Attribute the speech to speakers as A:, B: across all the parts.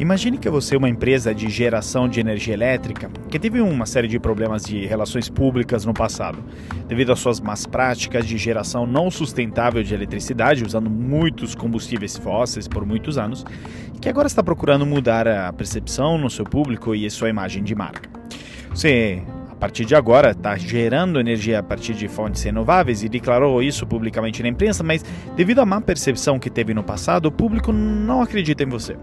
A: Imagine que você é uma empresa de geração de energia elétrica que teve uma série de problemas de relações públicas no passado, devido às suas más práticas de geração não sustentável de eletricidade, usando muitos combustíveis fósseis por muitos anos, que agora está procurando mudar a percepção no seu público e sua imagem de marca. Você a partir de agora está gerando energia a partir de fontes renováveis e declarou isso publicamente na imprensa, mas devido à má percepção que teve no passado, o público não acredita em você.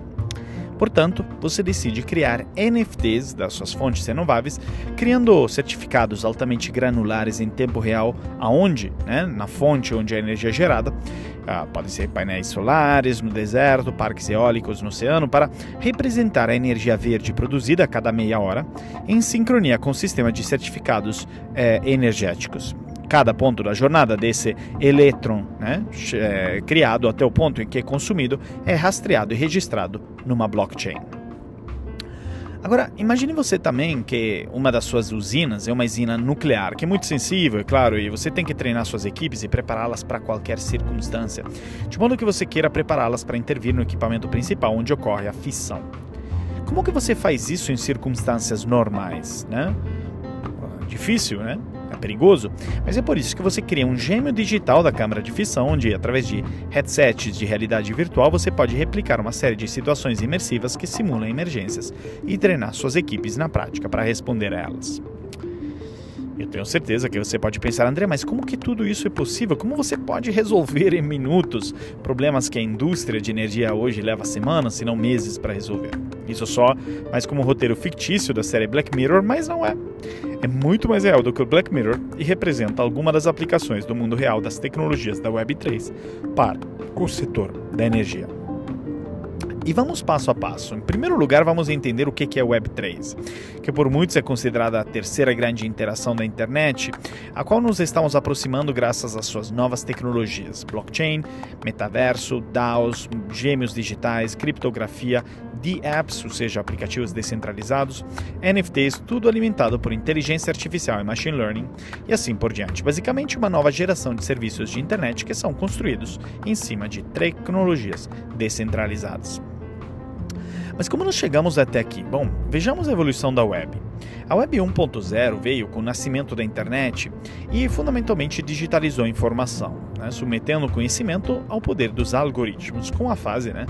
A: Portanto, você decide criar NFTs das suas fontes renováveis, criando certificados altamente granulares em tempo real, aonde, né, na fonte onde a energia é gerada, ah, podem ser painéis solares no deserto, parques eólicos no oceano, para representar a energia verde produzida a cada meia hora, em sincronia com o sistema de certificados eh, energéticos. Cada ponto da jornada desse elétron né, é, criado até o ponto em que é consumido é rastreado e registrado numa blockchain. Agora, imagine você também que uma das suas usinas é uma usina nuclear, que é muito sensível, é claro, e você tem que treinar suas equipes e prepará-las para qualquer circunstância, de modo que você queira prepará-las para intervir no equipamento principal onde ocorre a fissão. Como que você faz isso em circunstâncias normais, né? Difícil, né? É perigoso, mas é por isso que você cria um gêmeo digital da câmara de fissão, onde, através de headsets de realidade virtual, você pode replicar uma série de situações imersivas que simulam emergências e treinar suas equipes na prática para responder a elas. Eu tenho certeza que você pode pensar, André, mas como que tudo isso é possível? Como você pode resolver em minutos problemas que a indústria de energia hoje leva semanas, se não meses para resolver? Isso só, mas como um roteiro fictício da série Black Mirror, mas não é. É muito mais real do que o Black Mirror e representa alguma das aplicações do mundo real das tecnologias da Web3 para o setor da energia. E vamos passo a passo. Em primeiro lugar, vamos entender o que é Web3, que por muitos é considerada a terceira grande interação da internet, a qual nos estamos aproximando graças às suas novas tecnologias: blockchain, metaverso, DAOs, gêmeos digitais, criptografia, D-apps, ou seja, aplicativos descentralizados, NFTs, tudo alimentado por inteligência artificial e machine learning, e assim por diante. Basicamente, uma nova geração de serviços de internet que são construídos em cima de tecnologias descentralizadas. Mas como nós chegamos até aqui? Bom, vejamos a evolução da web. A Web 1.0 veio com o nascimento da internet e fundamentalmente digitalizou a informação, né, submetendo o conhecimento ao poder dos algoritmos, com a fase né,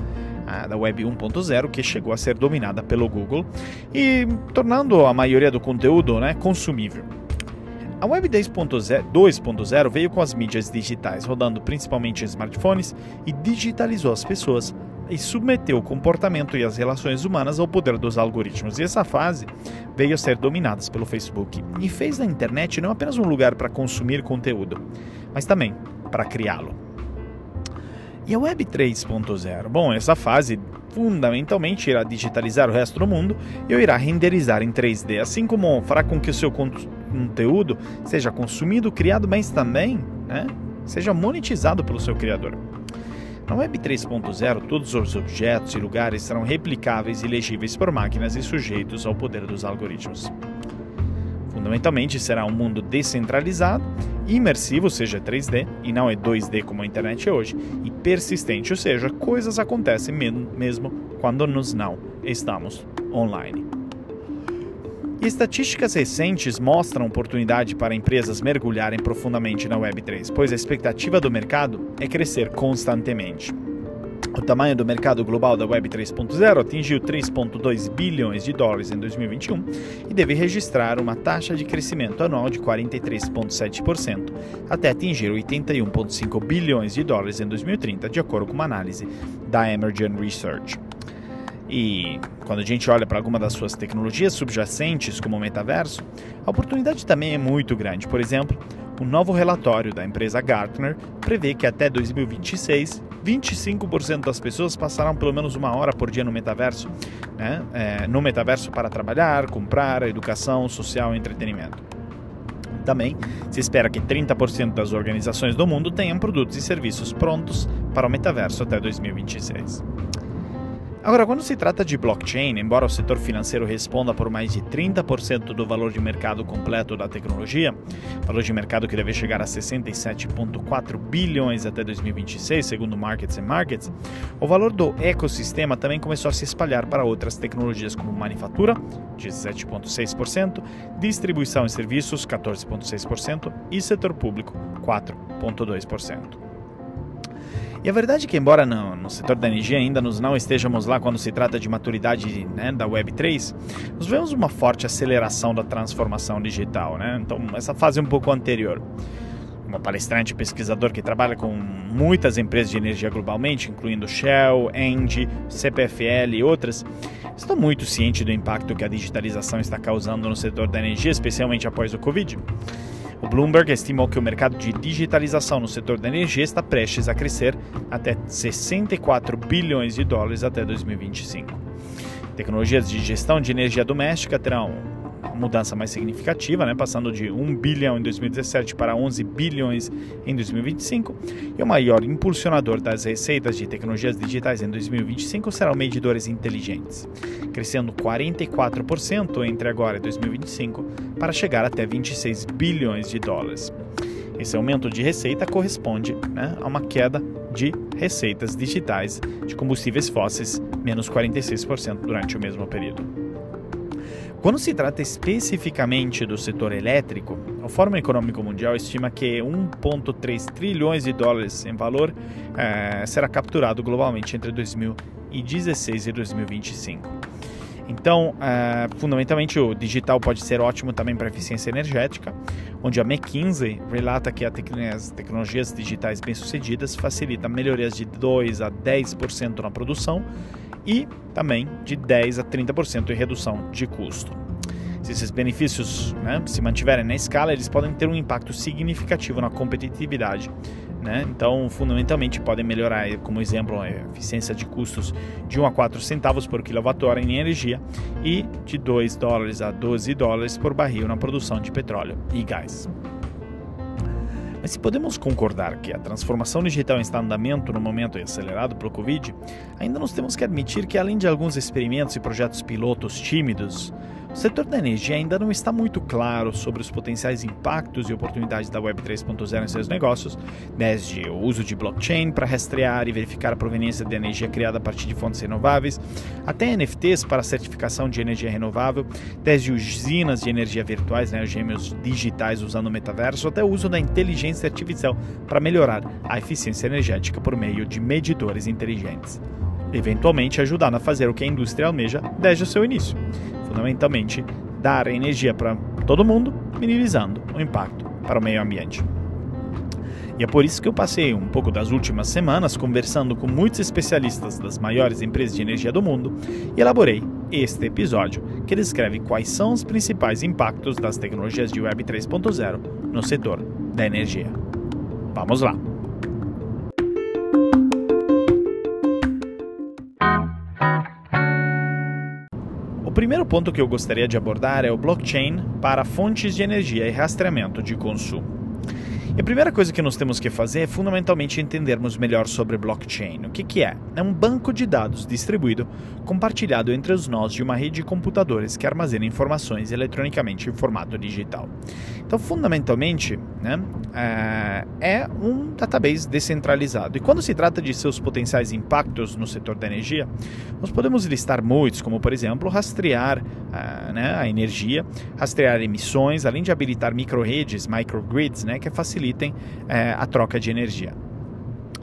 A: da Web 1.0 que chegou a ser dominada pelo Google e tornando a maioria do conteúdo né, consumível. A Web 2.0 veio com as mídias digitais, rodando principalmente em smartphones e digitalizou as pessoas e submeteu o comportamento e as relações humanas ao poder dos algoritmos. E essa fase veio a ser dominada pelo Facebook e fez da internet não apenas um lugar para consumir conteúdo, mas também para criá-lo. E a Web 3.0? Bom, essa fase fundamentalmente irá digitalizar o resto do mundo e irá renderizar em 3D, assim como fará com que o seu conteúdo seja consumido, criado, mas também né, seja monetizado pelo seu criador. Na Web 3.0, todos os objetos e lugares serão replicáveis e legíveis por máquinas e sujeitos ao poder dos algoritmos. Fundamentalmente será um mundo descentralizado, imersivo, ou seja, 3D, e não é 2D como a internet é hoje, e persistente, ou seja, coisas acontecem mesmo quando nós não estamos online. E estatísticas recentes mostram oportunidade para empresas mergulharem profundamente na Web3, pois a expectativa do mercado é crescer constantemente. O tamanho do mercado global da Web 3.0 atingiu 3,2 bilhões de dólares em 2021 e deve registrar uma taxa de crescimento anual de 43,7% até atingir 81,5 bilhões de dólares em 2030, de acordo com uma análise da Emergent Research. E quando a gente olha para alguma das suas tecnologias subjacentes, como o metaverso, a oportunidade também é muito grande. Por exemplo, um novo relatório da empresa Gartner prevê que até 2026, 25% das pessoas passarão pelo menos uma hora por dia no metaverso, né? É, no metaverso para trabalhar, comprar, educação, social e entretenimento. Também se espera que 30% das organizações do mundo tenham produtos e serviços prontos para o metaverso até 2026. Agora, quando se trata de blockchain, embora o setor financeiro responda por mais de 30% do valor de mercado completo da tecnologia, valor de mercado que deve chegar a 67,4 bilhões até 2026, segundo Markets and Markets, o valor do ecossistema também começou a se espalhar para outras tecnologias como manufatura, 17,6%, distribuição e serviços, 14,6% e setor público, 4,2%. E a verdade é que, embora no, no, setor da energia ainda nos não estejamos lá quando se trata de maturidade né, da Web3, nós vemos uma forte aceleração da transformação digital. Né? Então, essa fase um pouco anterior. Uma palestrante pesquisador que trabalha com muitas empresas de energia globalmente, incluindo Shell, Engie, CPFL e outras, estou muito ciente do impacto que a digitalização está causando no setor da energia, especialmente após o Covid. O Bloomberg estimou que o mercado de digitalização no setor da energia está prestes a crescer até 64 bilhões de dólares até 2025. Tecnologias de gestão de energia doméstica terão mudança mais significativa, né, passando de 1 bilhão em 2017 para 11 bilhões em 2025, e o maior impulsionador das receitas de tecnologias digitais em 2025 serão medidores inteligentes, crescendo 44% entre agora e 2025 para chegar até 26 bilhões de dólares. Esse aumento de receita corresponde né, a uma queda de receitas digitais de combustíveis fósseis, menos 46% durante o mesmo período. Quando se trata especificamente do setor elétrico, o Fórum Econômico Mundial estima que 1,3 trilhões de dólares em valor eh, será capturado globalmente entre 2016 e 2025. Então, eh, fundamentalmente, o digital pode ser ótimo também para eficiência energética, onde a McKinsey relata que as tecnologias digitais bem-sucedidas facilitam melhorias de 2 a 10% na produção e também de 10 a 30% em redução de custo. Se esses benefícios né, se mantiverem na escala, eles podem ter um impacto significativo na competitividade. Né? Então, fundamentalmente, podem melhorar, como exemplo, a eficiência de custos de 1 a 4 centavos por quilowatt-hora em energia e de 2 dólares a 12 dólares por barril na produção de petróleo e gás. Mas se podemos concordar que a transformação digital está em andamento no momento acelerado pelo Covid, ainda nós temos que admitir que, além de alguns experimentos e projetos pilotos tímidos, o setor da energia ainda não está muito claro sobre os potenciais impactos e oportunidades da Web 3.0 em seus negócios, desde o uso de blockchain para rastrear e verificar a proveniência de energia criada a partir de fontes renováveis, até NFTs para certificação de energia renovável, desde usinas de energia virtuais, né, gêmeos digitais usando o metaverso, até o uso da inteligência artificial para melhorar a eficiência energética por meio de medidores inteligentes eventualmente ajudar a fazer o que a indústria almeja desde o seu início, fundamentalmente dar energia para todo mundo, minimizando o impacto para o meio ambiente. E é por isso que eu passei um pouco das últimas semanas conversando com muitos especialistas das maiores empresas de energia do mundo e elaborei este episódio que descreve quais são os principais impactos das tecnologias de Web 3.0 no setor da energia. Vamos lá! Primeiro ponto que eu gostaria de abordar é o blockchain para fontes de energia e rastreamento de consumo. E a primeira coisa que nós temos que fazer é fundamentalmente entendermos melhor sobre blockchain. O que, que é? É um banco de dados distribuído, compartilhado entre os nós de uma rede de computadores que armazena informações eletronicamente em formato digital. Então, fundamentalmente, né, é, é um database descentralizado. E quando se trata de seus potenciais impactos no setor da energia, nós podemos listar muitos, como por exemplo, rastrear uh, né, a energia, rastrear emissões, além de habilitar microredes, microgrids, né, que facilitam facilitem é, a troca de energia.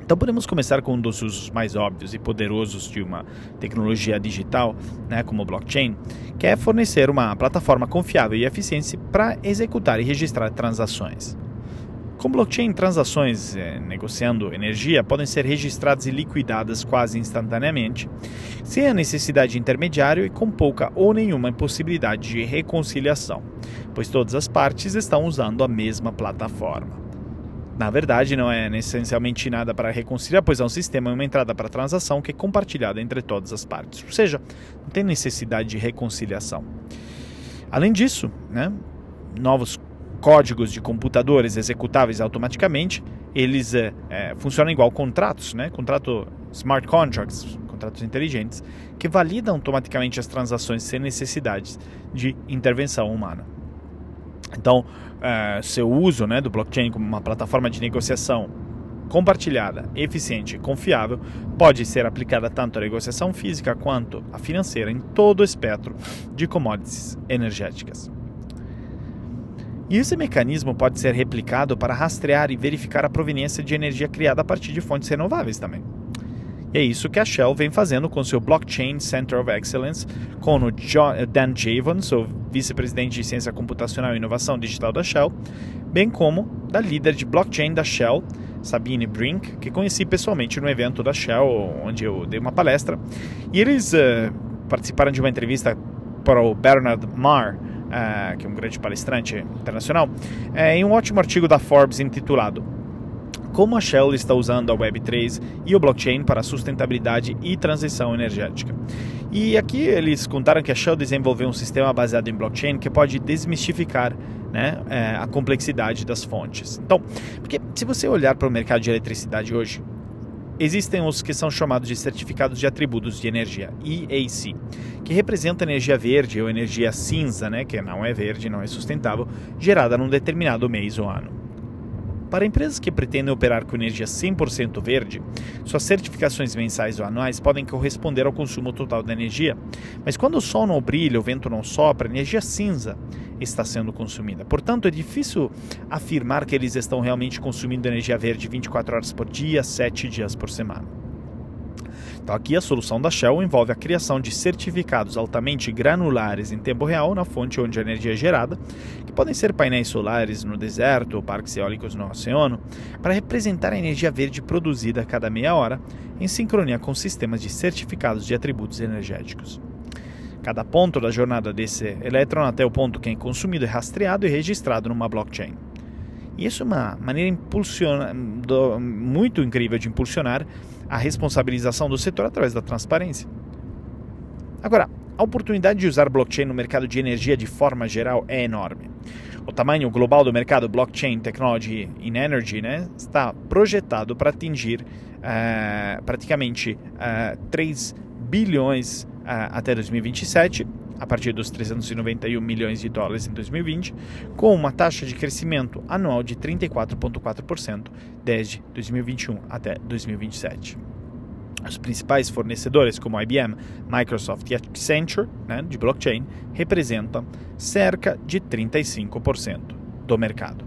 A: Então podemos começar com um dos usos mais óbvios e poderosos de uma tecnologia digital, né, como o blockchain, que é fornecer uma plataforma confiável e eficiente para executar e registrar transações. Com blockchain, transações eh, negociando energia podem ser registradas e liquidadas quase instantaneamente, sem a necessidade de intermediário e com pouca ou nenhuma possibilidade de reconciliação, pois todas as partes estão usando a mesma plataforma. Na verdade, não é essencialmente nada para reconciliar, pois é um sistema e uma entrada para transação que é compartilhada entre todas as partes. Ou seja, não tem necessidade de reconciliação. Além disso, né, novos códigos de computadores executáveis automaticamente, eles é, é, funcionam igual contratos, né? Contrato smart contracts, contratos inteligentes, que validam automaticamente as transações sem necessidade de intervenção humana. Então, uh, seu uso né, do blockchain como uma plataforma de negociação compartilhada, eficiente e confiável pode ser aplicada tanto à negociação física quanto à financeira em todo o espectro de commodities energéticas. E esse mecanismo pode ser replicado para rastrear e verificar a proveniência de energia criada a partir de fontes renováveis também. E é isso que a Shell vem fazendo com seu Blockchain Center of Excellence, com o Dan Javons, o vice-presidente de Ciência Computacional e Inovação Digital da Shell, bem como da líder de blockchain da Shell, Sabine Brink, que conheci pessoalmente no evento da Shell, onde eu dei uma palestra. E eles uh, participaram de uma entrevista para o Bernard Marr, uh, que é um grande palestrante internacional, uh, em um ótimo artigo da Forbes intitulado Como a Shell está usando a Web3 e o blockchain para sustentabilidade e transição energética. E aqui eles contaram que a Shell desenvolveu um sistema baseado em blockchain que pode desmistificar né, é, a complexidade das fontes. Então, porque se você olhar para o mercado de eletricidade hoje, existem os que são chamados de certificados de atributos de energia, EAC, que representam energia verde ou energia cinza, né, que não é verde, não é sustentável, gerada num determinado mês ou ano. Para empresas que pretendem operar com energia 100% verde, suas certificações mensais ou anuais podem corresponder ao consumo total da energia. Mas quando o sol não brilha, o vento não sopra, a energia cinza está sendo consumida. Portanto, é difícil afirmar que eles estão realmente consumindo energia verde 24 horas por dia, 7 dias por semana. Então, aqui a solução da Shell envolve a criação de certificados altamente granulares em tempo real na fonte onde a energia é gerada, que podem ser painéis solares no deserto ou parques eólicos no oceano, para representar a energia verde produzida a cada meia hora, em sincronia com sistemas de certificados de atributos energéticos. Cada ponto da jornada desse elétron até o ponto que é consumido é rastreado e registrado numa blockchain. E isso é uma maneira muito incrível de impulsionar a responsabilização do setor através da transparência. Agora, a oportunidade de usar blockchain no mercado de energia de forma geral é enorme. O tamanho global do mercado Blockchain Technology in Energy né, está projetado para atingir uh, praticamente uh, eh, 3 bilhões uh, até 2027 a partir dos 391 milhões de dólares em 2020, com uma taxa de crescimento anual de 34,4% desde 2021 até 2027. Os principais fornecedores, como IBM, Microsoft e Accenture, né, de blockchain, representam cerca de 35% do mercado.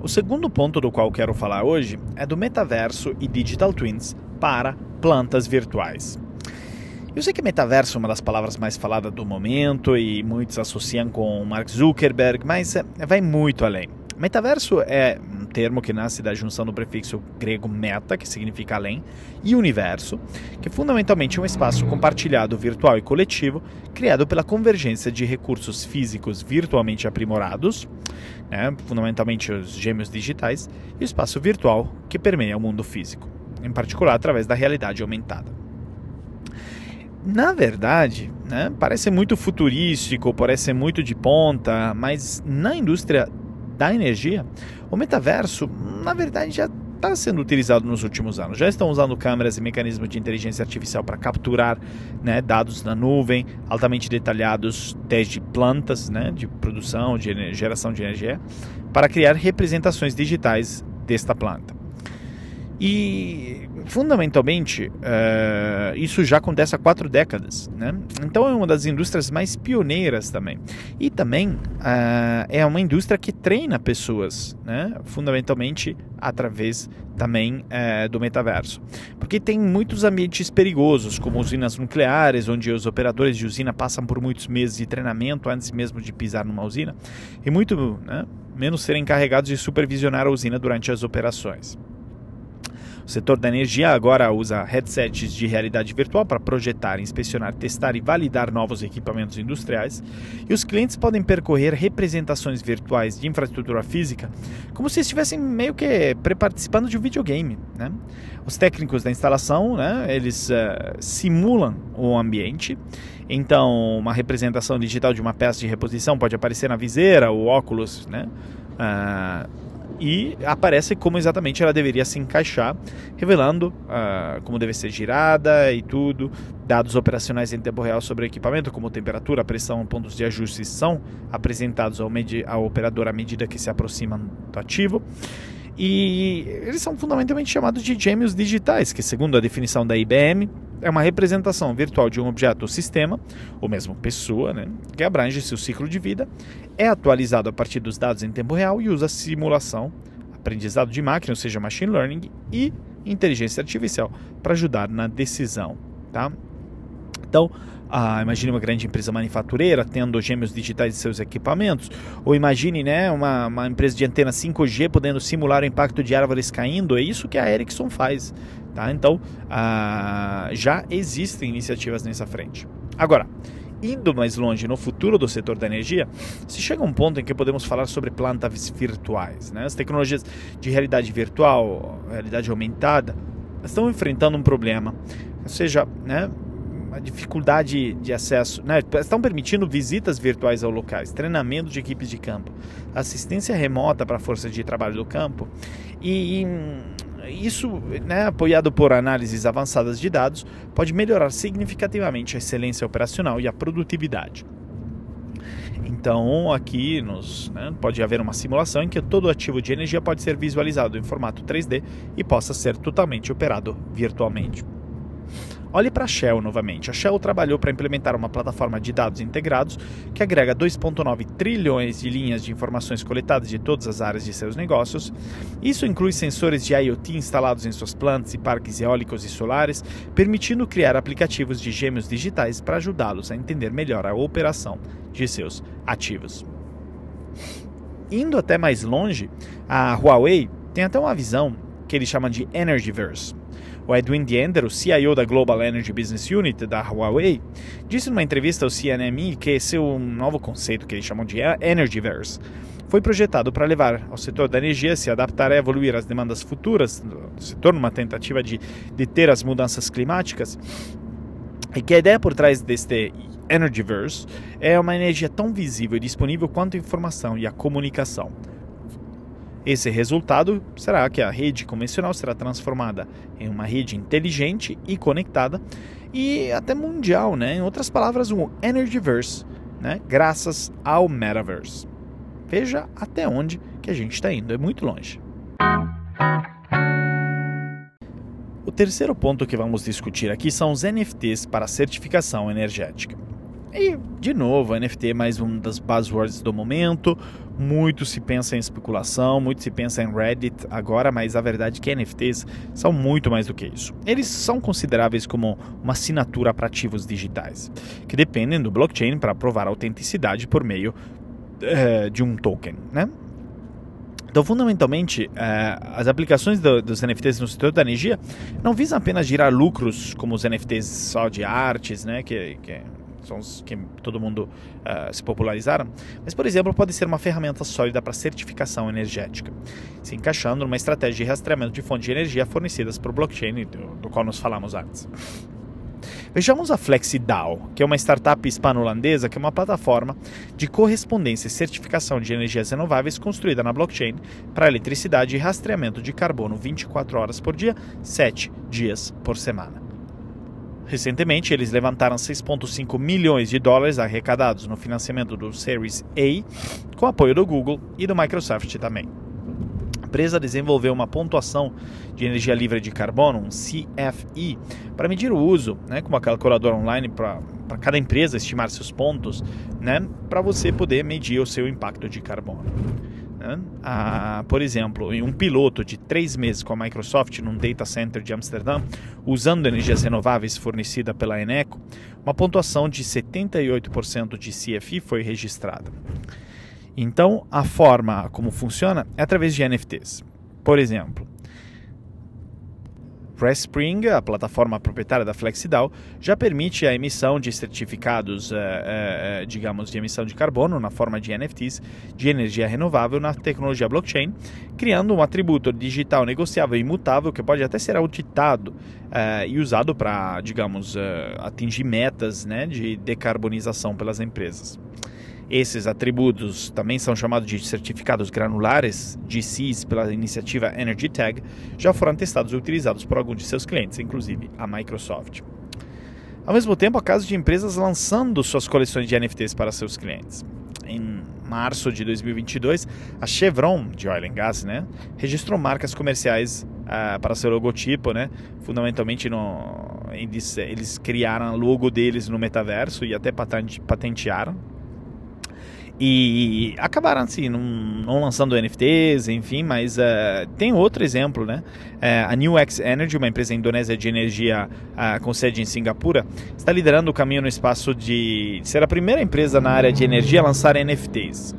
A: O segundo ponto do qual quero falar hoje é do metaverso e digital twins para plantas virtuais. Eu sei que metaverso é uma das palavras mais faladas do momento e muitos associam com Mark Zuckerberg, mas é, vai muito além. Metaverso é um termo que nasce da junção do prefixo grego meta, que significa além, e universo, que fundamentalmente é um espaço compartilhado virtual e coletivo, criado pela convergência de recursos físicos virtualmente aprimorados, né, fundamentalmente os gêmeos digitais, e o espaço virtual que permeia o mundo físico, em particular através da realidade aumentada. Na verdade, né, parece muito futurístico, parece muito de ponta, mas na indústria da energia, o metaverso, na verdade, já está sendo utilizado nos últimos anos. Já estão usando câmeras e mecanismos de inteligência artificial para capturar né, dados na nuvem, altamente detalhados, desde plantas né, de produção, de geração de energia, para criar representações digitais desta planta. E fundamentalmente uh, isso já acontece há quatro décadas, né? Então é uma das indústrias mais pioneiras também. E também uh, é uma indústria que treina pessoas, né? Fundamentalmente através também uh, do metaverso, porque tem muitos ambientes perigosos, como usinas nucleares, onde os operadores de usina passam por muitos meses de treinamento antes mesmo de pisar numa usina, e muito né, menos serem encarregados de supervisionar a usina durante as operações. O setor da energia agora usa headsets de realidade virtual para projetar, inspecionar, testar e validar novos equipamentos industriais, e os clientes podem percorrer representações virtuais de infraestrutura física como se estivessem meio que participando de um videogame. Né? Os técnicos da instalação, né, eles uh, simulam o ambiente, então uma representação digital de uma peça de reposição pode aparecer na viseira, o óculos, né? Uh, e aparece como exatamente ela deveria se encaixar, revelando uh, como deve ser girada e tudo, dados operacionais em tempo real sobre o equipamento, como temperatura, pressão, pontos de ajuste são apresentados ao, ao operador à medida que se aproxima do ativo. E eles são fundamentalmente chamados de gêmeos digitais, que, segundo a definição da IBM, é uma representação virtual de um objeto ou sistema, ou mesmo pessoa, né, que abrange seu ciclo de vida, é atualizado a partir dos dados em tempo real e usa simulação, aprendizado de máquina, ou seja, machine learning, e inteligência artificial para ajudar na decisão. Tá? Então, ah, imagine uma grande empresa manufatureira tendo gêmeos digitais de seus equipamentos, ou imagine né, uma, uma empresa de antena 5G podendo simular o impacto de árvores caindo, é isso que a Ericsson faz. Tá? Então, ah, já existem iniciativas nessa frente. Agora, indo mais longe no futuro do setor da energia, se chega um ponto em que podemos falar sobre plantas virtuais. Né? As tecnologias de realidade virtual, realidade aumentada, estão enfrentando um problema. Ou seja, né, a dificuldade de acesso, né? estão permitindo visitas virtuais aos locais, treinamento de equipes de campo, assistência remota para a força de trabalho do campo e, e isso, né, apoiado por análises avançadas de dados, pode melhorar significativamente a excelência operacional e a produtividade. Então, aqui nos, né, pode haver uma simulação em que todo ativo de energia pode ser visualizado em formato 3D e possa ser totalmente operado virtualmente. Olhe para a Shell novamente. A Shell trabalhou para implementar uma plataforma de dados integrados que agrega 2,9 trilhões de linhas de informações coletadas de todas as áreas de seus negócios. Isso inclui sensores de IoT instalados em suas plantas e parques eólicos e solares, permitindo criar aplicativos de gêmeos digitais para ajudá-los a entender melhor a operação de seus ativos. Indo até mais longe, a Huawei tem até uma visão que eles chamam de Energyverse o Edwin Diender, o CIO da Global Energy Business Unit da Huawei, disse numa entrevista ao CNME que um novo conceito que eles chamam de Energyverse foi projetado para levar ao setor da energia a se adaptar e evoluir às demandas futuras do setor numa tentativa de deter as mudanças climáticas. E que a ideia por trás deste Energyverse é uma energia tão visível e disponível quanto a informação e a comunicação. Esse resultado será que a rede convencional será transformada em uma rede inteligente e conectada e até mundial, né? Em outras palavras, um Energyverse, né? Graças ao Metaverse. Veja até onde que a gente está indo, é muito longe. O terceiro ponto que vamos discutir aqui são os NFTs para certificação energética. E, de novo, NFT é mais um das buzzwords do momento. Muito se pensa em especulação, muito se pensa em Reddit agora, mas a verdade é que NFTs são muito mais do que isso. Eles são consideráveis como uma assinatura para ativos digitais, que dependem do blockchain para provar a autenticidade por meio é, de um token, né? Então, fundamentalmente, é, as aplicações do, dos NFTs no setor da energia não visam apenas gerar lucros como os NFTs só de artes, né, que, que são os que todo mundo uh, se popularizaram, mas, por exemplo, pode ser uma ferramenta sólida para certificação energética, se encaixando numa estratégia de rastreamento de fontes de energia fornecidas por blockchain, do, do qual nós falamos antes. Vejamos a FlexiDAO, que é uma startup hispano-holandesa que é uma plataforma de correspondência e certificação de energias renováveis construída na blockchain para eletricidade e rastreamento de carbono 24 horas por dia, 7 dias por semana. Recentemente, eles levantaram 6,5 milhões de dólares arrecadados no financiamento do Series A, com apoio do Google e do Microsoft também. A empresa desenvolveu uma pontuação de energia livre de carbono, um CFE, para medir o uso, né, com uma calculadora online para cada empresa estimar seus pontos, né, para você poder medir o seu impacto de carbono. Né? Ah, por exemplo, um piloto de três meses com a Microsoft num data center de Amsterdã, usando energias renováveis fornecida pela Eneco, uma pontuação de 78% de CFI foi registrada. Então, a forma como funciona é através de NFTs. Por exemplo, Spring, a plataforma proprietária da FlexiDAO, já permite a emissão de certificados, eh, eh, digamos, de emissão de carbono na forma de NFTs de energia renovável na tecnologia blockchain, criando um atributo digital negociável e imutável que pode até ser auditado eh, e usado para, digamos, atingir metas né, de decarbonização pelas empresas. Esses atributos também são chamados de certificados granulares, GCs, pela iniciativa Energy Tag, já foram testados e utilizados por alguns de seus clientes, inclusive a Microsoft. Ao mesmo tempo, há casos de empresas lançando suas coleções de NFTs para seus clientes. Em março de 2022, a Chevron, de Oil and Gas, né, registrou marcas comerciais uh, para seu logotipo, né, fundamentalmente no, eles, eles criaram o logo deles no metaverso e até patentearam e acabaram assim, não, não lançando NFTs, enfim, mas uh, tem outro exemplo, né? Uh, a New X Energy, uma empresa indonésia de energia uh, com sede em Singapura, está liderando o caminho no espaço de ser a primeira empresa na área de energia a lançar NFTs.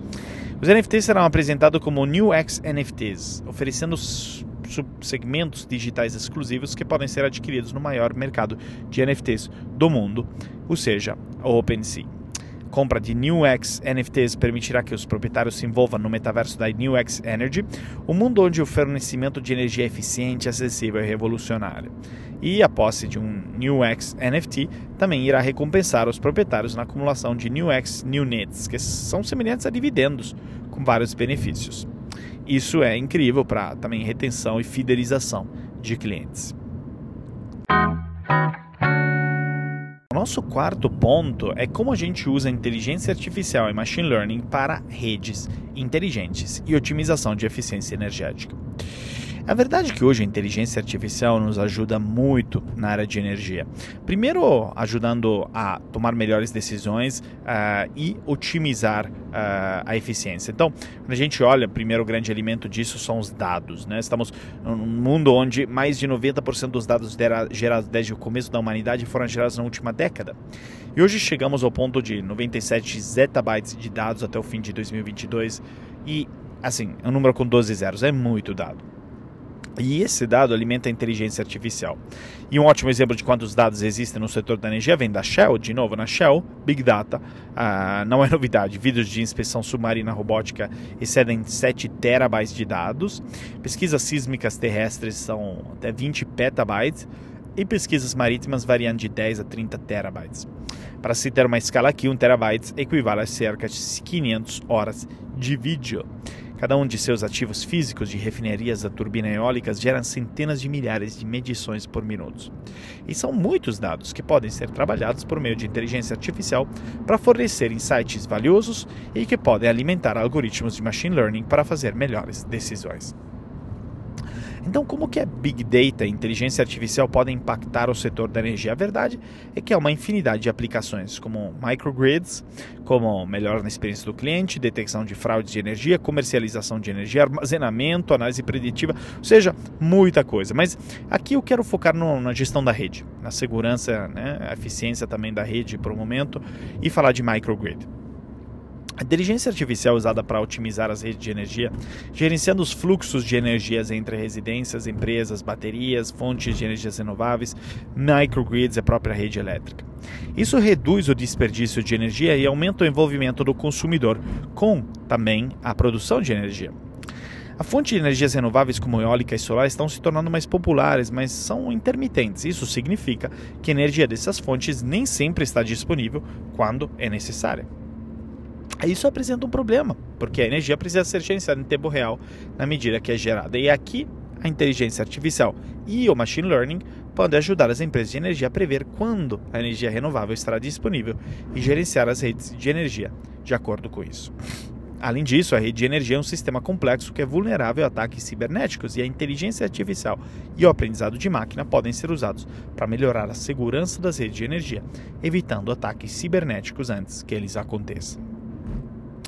A: Os NFTs serão apresentados como New X NFTs, oferecendo subsegmentos digitais exclusivos que podem ser adquiridos no maior mercado de NFTs do mundo, ou seja, o OpenSea compra de NewX NFTs permitirá que os proprietários se envolvam no metaverso da NewX Energy, um mundo onde o fornecimento de energia eficiente, acessível e revolucionário. E a posse de um NewX NFT também irá recompensar os proprietários na acumulação de NewX NewNets, que são semelhantes a dividendos, com vários benefícios. Isso é incrível para também retenção e fidelização de clientes nosso quarto ponto é como a gente usa inteligência artificial e machine learning para redes inteligentes e otimização de eficiência energética. A verdade é que hoje a inteligência artificial nos ajuda muito na área de energia. Primeiro, ajudando a tomar melhores decisões uh, e otimizar uh, a eficiência. Então, quando a gente olha, o primeiro grande elemento disso são os dados. Né? Estamos num mundo onde mais de 90% dos dados gerados desde o começo da humanidade foram gerados na última década. E hoje chegamos ao ponto de 97 zettabytes de dados até o fim de 2022 e, assim, um número com 12 zeros é muito dado. E esse dado alimenta a inteligência artificial. E um ótimo exemplo de quantos dados existem no setor da energia vem da Shell. De novo, na Shell, Big Data ah, não é novidade. Vídeos de inspeção submarina robótica excedem 7 terabytes de dados. Pesquisas sísmicas terrestres são até 20 petabytes. E pesquisas marítimas variando de 10 a 30 terabytes. Para se ter uma escala aqui, 1 terabyte equivale a cerca de 500 horas de vídeo. Cada um de seus ativos físicos de refinarias da turbina eólicas gera centenas de milhares de medições por minuto. E são muitos dados que podem ser trabalhados por meio de inteligência artificial para fornecer insights valiosos e que podem alimentar algoritmos de machine learning para fazer melhores decisões. Então, como que a Big Data e inteligência artificial podem impactar o setor da energia? A verdade é que há uma infinidade de aplicações, como microgrids, como melhora na experiência do cliente, detecção de fraudes de energia, comercialização de energia, armazenamento, análise preditiva, ou seja, muita coisa. Mas aqui eu quero focar no, na gestão da rede, na segurança, né, a eficiência também da rede para o momento e falar de microgrid. A inteligência artificial usada para otimizar as redes de energia, gerenciando os fluxos de energias entre residências, empresas, baterias, fontes de energias renováveis, microgrids e a própria rede elétrica. Isso reduz o desperdício de energia e aumenta o envolvimento do consumidor com também a produção de energia. A fonte de energias renováveis como eólica e solar estão se tornando mais populares, mas são intermitentes. Isso significa que a energia dessas fontes nem sempre está disponível quando é necessária. Isso apresenta um problema, porque a energia precisa ser gerenciada em tempo real na medida que é gerada. E aqui a inteligência artificial e o machine learning podem ajudar as empresas de energia a prever quando a energia renovável estará disponível e gerenciar as redes de energia de acordo com isso. Além disso, a rede de energia é um sistema complexo que é vulnerável a ataques cibernéticos e a inteligência artificial e o aprendizado de máquina podem ser usados para melhorar a segurança das redes de energia, evitando ataques cibernéticos antes que eles aconteçam.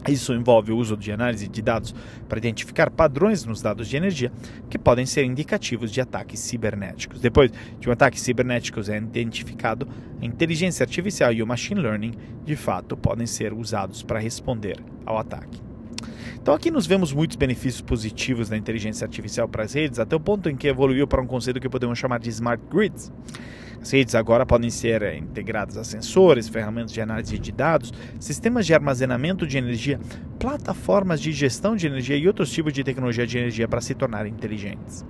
A: Isso envolve o uso de análise de dados para identificar padrões nos dados de energia que podem ser indicativos de ataques cibernéticos. Depois de um ataque cibernético é identificado, a inteligência artificial e o machine learning de fato podem ser usados para responder ao ataque. Então aqui nos vemos muitos benefícios positivos da inteligência artificial para as redes, até o ponto em que evoluiu para um conceito que podemos chamar de smart grids. As redes agora podem ser eh, integradas a sensores, ferramentas de análise de dados, sistemas de armazenamento de energia, plataformas de gestão de energia e outros tipos de tecnologia de energia para se tornarem inteligentes.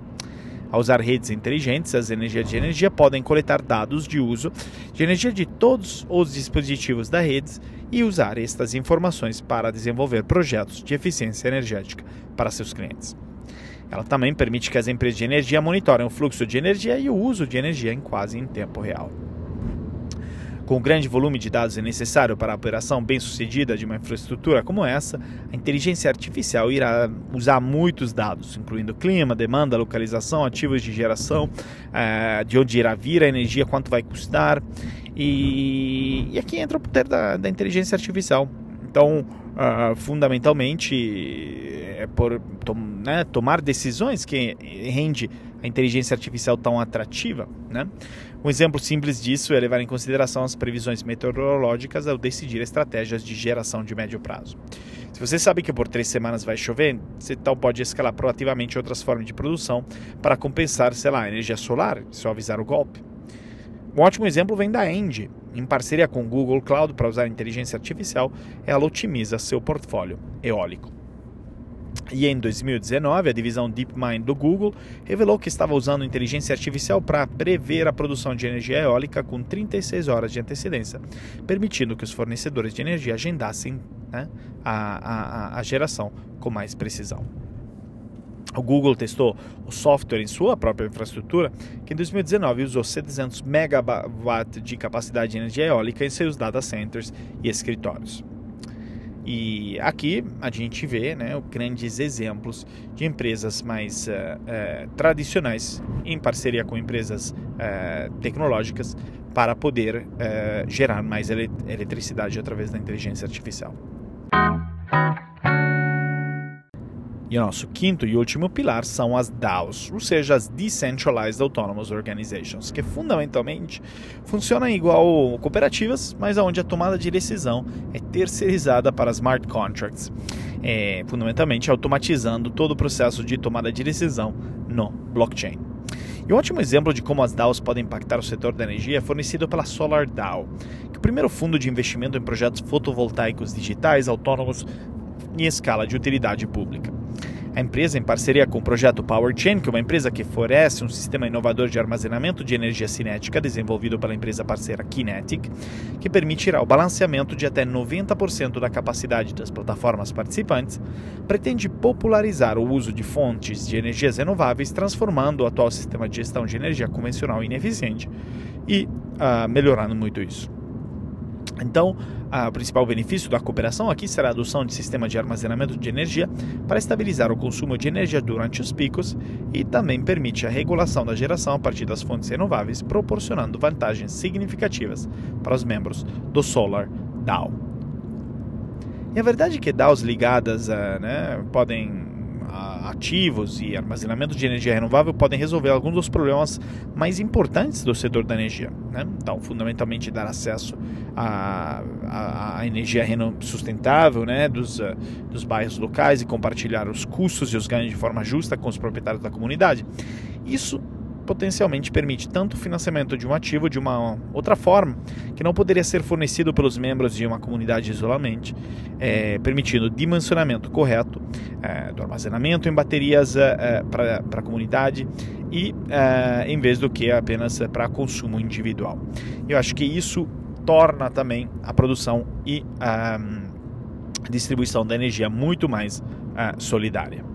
A: Ao usar redes inteligentes, as energias de energia podem coletar dados de uso de energia de todos os dispositivos da rede e usar estas informações para desenvolver projetos de eficiência energética para seus clientes. Ela também permite que as empresas de energia monitorem o fluxo de energia e o uso de energia em quase em tempo real. Com o grande volume de dados necessário para a operação bem-sucedida de uma infraestrutura como essa, a inteligência artificial irá usar muitos dados, incluindo clima, demanda, localização, ativos de geração, eh, de onde irá vir a energia, quanto vai custar. E, aqui entra o poder da, da inteligência artificial. Então, uh, fundamentalmente, é por tom, né, tomar decisões que rende a inteligência artificial tão atrativa. Né? Um exemplo simples disso é levar em consideração as previsões meteorológicas ao decidir estratégias de geração de médio prazo. Se você sabe que por três semanas vai chover, você então pode escalar proativamente outras formas de produção para compensar, sei lá, a energia solar, se avisar o golpe. Um ótimo exemplo vem da Engie. Em parceria com o Google Cloud para usar inteligência artificial, ela otimiza seu portfólio eólico. E em 2019, a divisão DeepMind do Google revelou que estava usando inteligência artificial para prever a produção de energia eólica com 36 horas de antecedência, permitindo que os fornecedores de energia agendassem né, a, a, a geração com mais precisão. O Google testou o software em sua própria infraestrutura, que em 2019 usou 700 MW de capacidade de energia eólica em seus data centers e escritórios. E aqui a gente vê né, grandes exemplos de empresas mais uh, uh, tradicionais em parceria com empresas uh, tecnológicas para poder gerar mais ele eletricidade através da inteligência artificial. E o nosso quinto e último pilar são as DAOs, ou seja, as Decentralized Autonomous Organizations, que fundamentalmente funcionam igual cooperativas, mas onde a tomada de decisão é terceirizada para smart contracts, é, fundamentalmente automatizando todo o processo de tomada de decisão no blockchain. E um ótimo exemplo de como as DAOs podem impactar o setor da energia é fornecido pela SolarDAO, que é o primeiro fundo de investimento em projetos fotovoltaicos digitais autônomos em escala de utilidade pública. A empresa, em parceria com o projeto PowerChain, que é uma empresa que fornece um sistema inovador de armazenamento de energia cinética desenvolvido pela empresa parceira Kinetic, que permitirá o balanceamento de até 90% da capacidade das plataformas participantes, pretende popularizar o uso de fontes de energias renováveis, transformando o atual sistema de gestão de energia convencional ineficiente e uh, melhorando muito isso. Então, o principal benefício da cooperação aqui será a adoção de sistema de armazenamento de energia para estabilizar o consumo de energia durante os picos e também permite a regulação da geração a partir das fontes renováveis, proporcionando vantagens significativas para os membros do Solar DAO. E a verdade é que DAOs ligadas a, né, podem ativos e armazenamento de energia renovável podem resolver alguns dos problemas mais importantes do setor da energia. Né? Então, fundamentalmente, dar acesso à, à, à energia sustentável né? dos, uh, dos bairros locais e compartilhar os custos e os ganhos de forma justa com os proprietários da comunidade. Isso potencialmente permite tanto o financiamento de um ativo de uma outra forma, que não poderia ser fornecido pelos membros de uma comunidade isolamente, é, permitindo dimensionamento correto é, do armazenamento em baterias é, para a comunidade e é, em vez do que apenas para consumo individual. Eu acho que isso torna também a produção e a distribuição da energia muito mais é, solidária.